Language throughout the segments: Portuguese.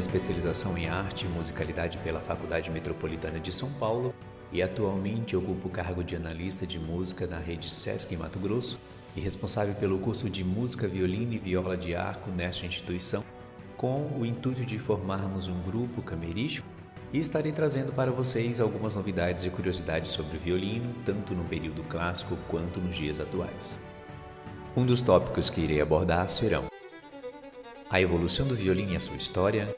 especialização em arte e musicalidade pela Faculdade Metropolitana de São Paulo e atualmente ocupa o cargo de analista de música na rede Sesc em Mato Grosso e responsável pelo curso de música, violino e viola de arco nesta instituição, com o intuito de formarmos um grupo camerístico e estarei trazendo para vocês algumas novidades e curiosidades sobre o violino, tanto no período clássico quanto nos dias atuais. Um dos tópicos que irei abordar serão a evolução do violino e a sua história,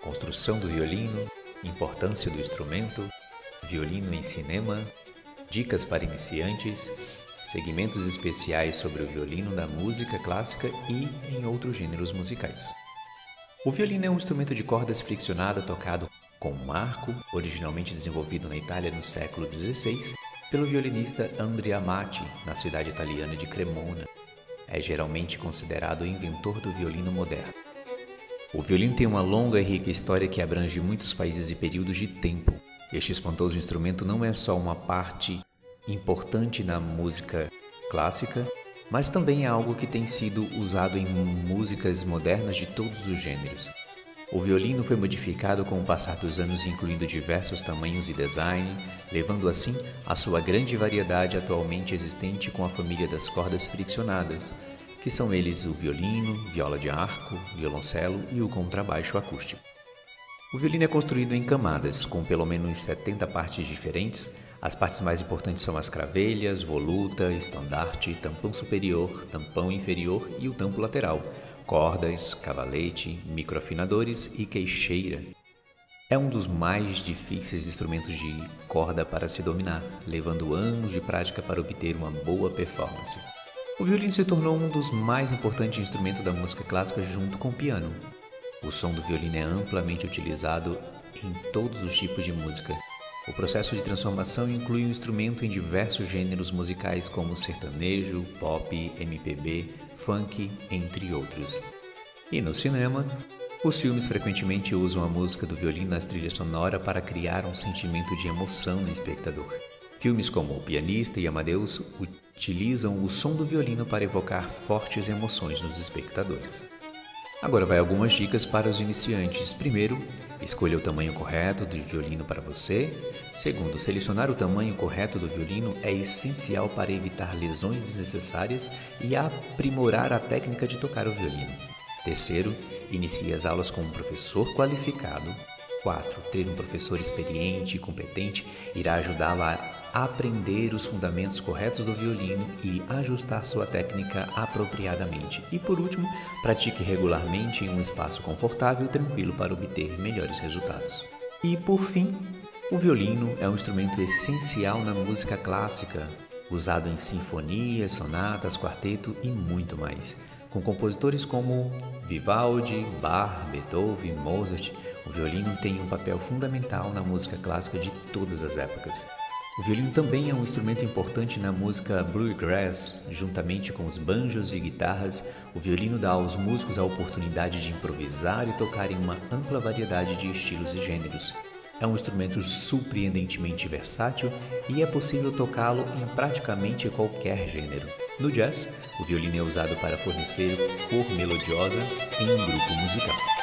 construção do violino, importância do instrumento, violino em cinema, dicas para iniciantes, segmentos especiais sobre o violino da música clássica e em outros gêneros musicais. O violino é um instrumento de cordas friccionada tocado com marco, originalmente desenvolvido na Itália no século XVI pelo violinista Andrea Amati, na cidade italiana de Cremona. É geralmente considerado o inventor do violino moderno. O violino tem uma longa e rica história que abrange muitos países e períodos de tempo. Este espantoso instrumento não é só uma parte importante na música clássica, mas também é algo que tem sido usado em músicas modernas de todos os gêneros. O violino foi modificado com o passar dos anos, incluindo diversos tamanhos e design, levando assim a sua grande variedade atualmente existente com a família das cordas friccionadas, que são eles o violino, viola de arco, violoncelo e o contrabaixo acústico. O violino é construído em camadas, com pelo menos 70 partes diferentes. As partes mais importantes são as cravelhas, voluta, estandarte, tampão superior, tampão inferior e o tampo lateral, cordas, cavalete, microafinadores e queixeira. É um dos mais difíceis instrumentos de corda para se dominar, levando anos de prática para obter uma boa performance. O violino se tornou um dos mais importantes instrumentos da música clássica junto com o piano. O som do violino é amplamente utilizado em todos os tipos de música. O processo de transformação inclui um instrumento em diversos gêneros musicais como sertanejo, pop, MPB, funk, entre outros. E no cinema, os filmes frequentemente usam a música do violino nas trilhas sonoras para criar um sentimento de emoção no espectador. Filmes como O Pianista e Amadeus utilizam o som do violino para evocar fortes emoções nos espectadores. Agora vai algumas dicas para os iniciantes. Primeiro, escolha o tamanho correto do violino para você. Segundo, selecionar o tamanho correto do violino é essencial para evitar lesões desnecessárias e aprimorar a técnica de tocar o violino. Terceiro, inicie as aulas com um professor qualificado. 4. Ter um professor experiente e competente irá ajudá-lo a aprender os fundamentos corretos do violino e ajustar sua técnica apropriadamente. E por último, pratique regularmente em um espaço confortável e tranquilo para obter melhores resultados. E por fim, o violino é um instrumento essencial na música clássica, usado em sinfonias, sonatas, quarteto e muito mais. Com compositores como Vivaldi, Bach, Beethoven, Mozart, o violino tem um papel fundamental na música clássica de todas as épocas. O violino também é um instrumento importante na música bluegrass, juntamente com os banjos e guitarras. O violino dá aos músicos a oportunidade de improvisar e tocar em uma ampla variedade de estilos e gêneros. É um instrumento surpreendentemente versátil e é possível tocá-lo em praticamente qualquer gênero. No jazz, o violino é usado para fornecer cor melodiosa em um grupo musical.